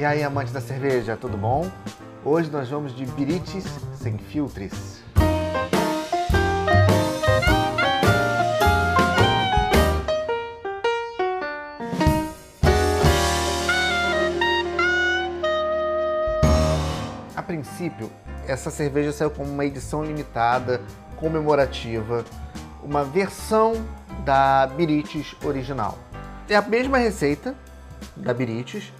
E aí, amantes da cerveja, tudo bom? Hoje nós vamos de birites sem filtros. A princípio, essa cerveja saiu como uma edição limitada, comemorativa, uma versão da Birites original. É a mesma receita da Birites,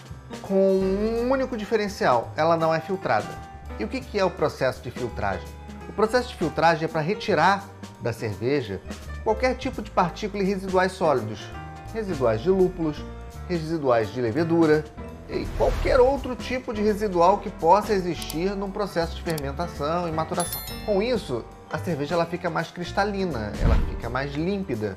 com um único diferencial, ela não é filtrada. E o que é o processo de filtragem? O processo de filtragem é para retirar da cerveja qualquer tipo de partícula e residuais sólidos, residuais de lúpulos, residuais de levedura e qualquer outro tipo de residual que possa existir num processo de fermentação e maturação. Com isso, a cerveja ela fica mais cristalina, ela fica mais límpida.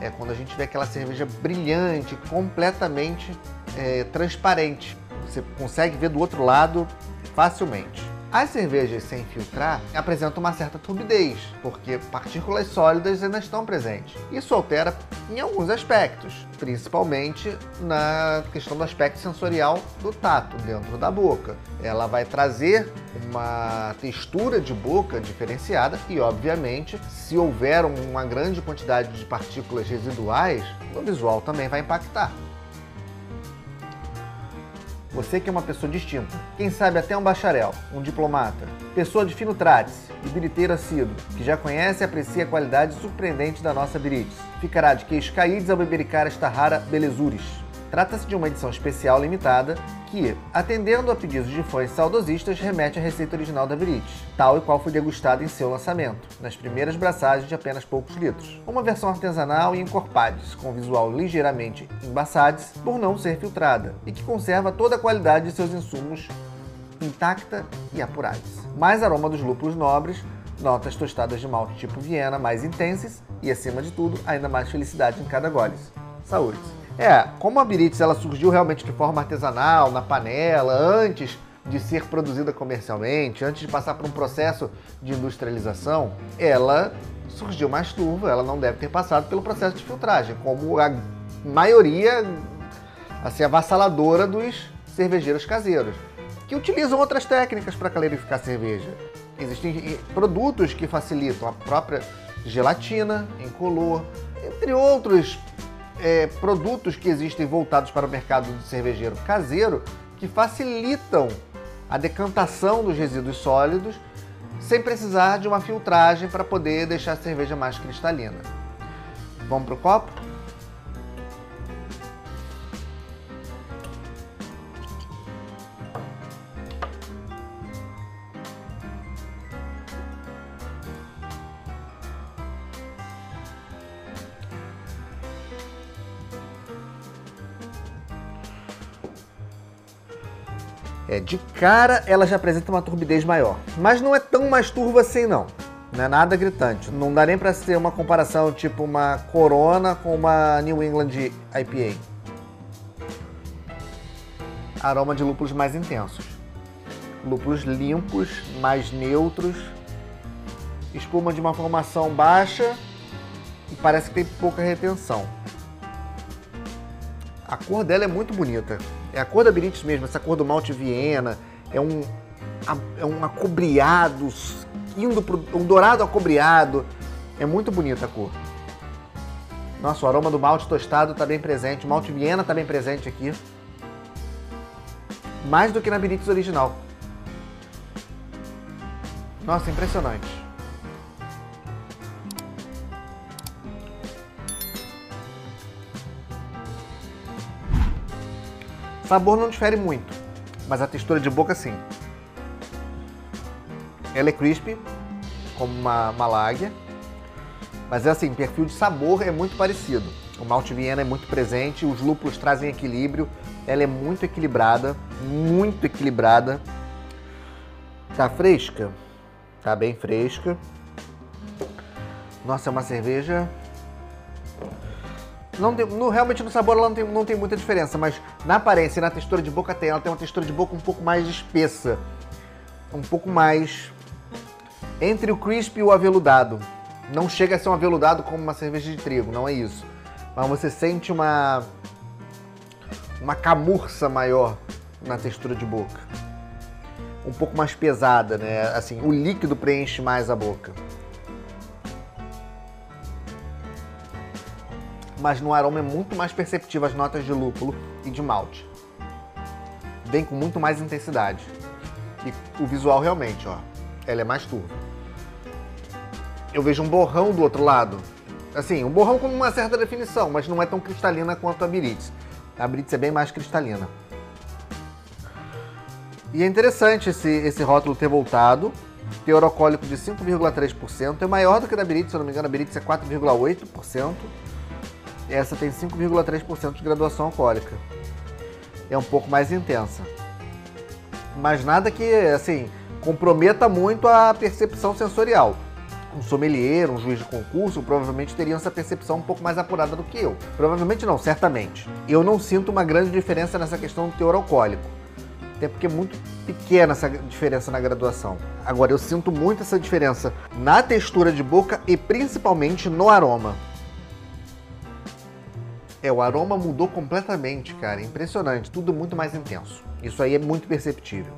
É quando a gente vê aquela cerveja brilhante, completamente é, transparente. Você consegue ver do outro lado facilmente. As cervejas sem filtrar apresentam uma certa turbidez, porque partículas sólidas ainda estão presentes. Isso altera em alguns aspectos, principalmente na questão do aspecto sensorial do tato dentro da boca. Ela vai trazer uma textura de boca diferenciada e, obviamente, se houver uma grande quantidade de partículas residuais, o visual também vai impactar. Você que é uma pessoa distinta, quem sabe até um bacharel, um diplomata, pessoa de fino trates e biriteiro assíduo, que já conhece e aprecia a qualidade surpreendente da nossa birites. Ficará de queixo caídos ao bebericar esta rara belezures. Trata-se de uma edição especial limitada que, atendendo a pedidos de fãs saudosistas, remete à receita original da Verites, tal e qual foi degustada em seu lançamento, nas primeiras braçagens de apenas poucos litros. Uma versão artesanal e encorpades, com visual ligeiramente embaçades, por não ser filtrada, e que conserva toda a qualidade de seus insumos intacta e apurades. Mais aroma dos lúpulos nobres, notas tostadas de malte tipo Viena mais intensas e, acima de tudo, ainda mais felicidade em cada gole. Saúde! É, como a Biritz ela surgiu realmente de forma artesanal, na panela, antes de ser produzida comercialmente, antes de passar por um processo de industrialização, ela surgiu mais turva, ela não deve ter passado pelo processo de filtragem, como a maioria assim avassaladora dos cervejeiros caseiros, que utilizam outras técnicas para calorificar a cerveja. Existem produtos que facilitam a própria gelatina, incolor, entre outros é, produtos que existem voltados para o mercado de cervejeiro caseiro que facilitam a decantação dos resíduos sólidos sem precisar de uma filtragem para poder deixar a cerveja mais cristalina. Vamos para o copo? É, de cara ela já apresenta uma turbidez maior, mas não é tão mais turva assim não. Não é nada gritante. Não dá nem para ser uma comparação tipo uma Corona com uma New England IPA. Aroma de lúpulos mais intensos. Lúpulos limpos, mais neutros. Espuma de uma formação baixa e parece que tem pouca retenção. A cor dela é muito bonita. É a cor da Birites mesmo, essa cor do malte Viena. É um, é um acobreado, indo pro, um dourado acobreado. É muito bonita a cor. Nossa, o aroma do malte tostado está bem presente. O malte Viena está bem presente aqui. Mais do que na Birites original. Nossa, impressionante. Sabor não difere muito, mas a textura de boca sim. Ela é crispy, como uma maláguia, mas é assim, perfil de sabor é muito parecido. O malte Viena é muito presente, os lúpulos trazem equilíbrio, ela é muito equilibrada, muito equilibrada. Tá fresca? Tá bem fresca. Nossa, é uma cerveja não tem, no, realmente no sabor ela não tem, não tem muita diferença, mas na aparência e na textura de boca tem. Ela tem uma textura de boca um pouco mais espessa. Um pouco mais entre o crisp e o aveludado. Não chega a ser um aveludado como uma cerveja de trigo, não é isso. Mas você sente uma uma camurça maior na textura de boca. Um pouco mais pesada, né? Assim, o líquido preenche mais a boca. Mas no aroma é muito mais perceptível as notas de lúpulo e de malte. Vem com muito mais intensidade. E o visual realmente, ó, ela é mais turva. Eu vejo um borrão do outro lado. Assim, um borrão com uma certa definição, mas não é tão cristalina quanto a Biritz. A Biritz é bem mais cristalina. E é interessante esse, esse rótulo ter voltado. Teor alcoólico de 5,3%. É maior do que a da Biritz, se eu não me engano, a Biritz é 4,8%. Essa tem 5,3% de graduação alcoólica. É um pouco mais intensa. Mas nada que, assim, comprometa muito a percepção sensorial. Um sommelier, um juiz de concurso, provavelmente teriam essa percepção um pouco mais apurada do que eu. Provavelmente não, certamente. Eu não sinto uma grande diferença nessa questão do teor alcoólico. Até porque é muito pequena essa diferença na graduação. Agora, eu sinto muito essa diferença na textura de boca e principalmente no aroma. É, o aroma mudou completamente, cara. Impressionante. Tudo muito mais intenso. Isso aí é muito perceptível.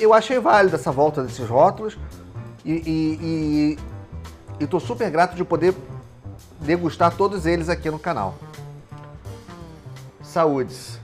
Eu achei válido essa volta desses rótulos e estou super grato de poder degustar todos eles aqui no canal. Saúdes!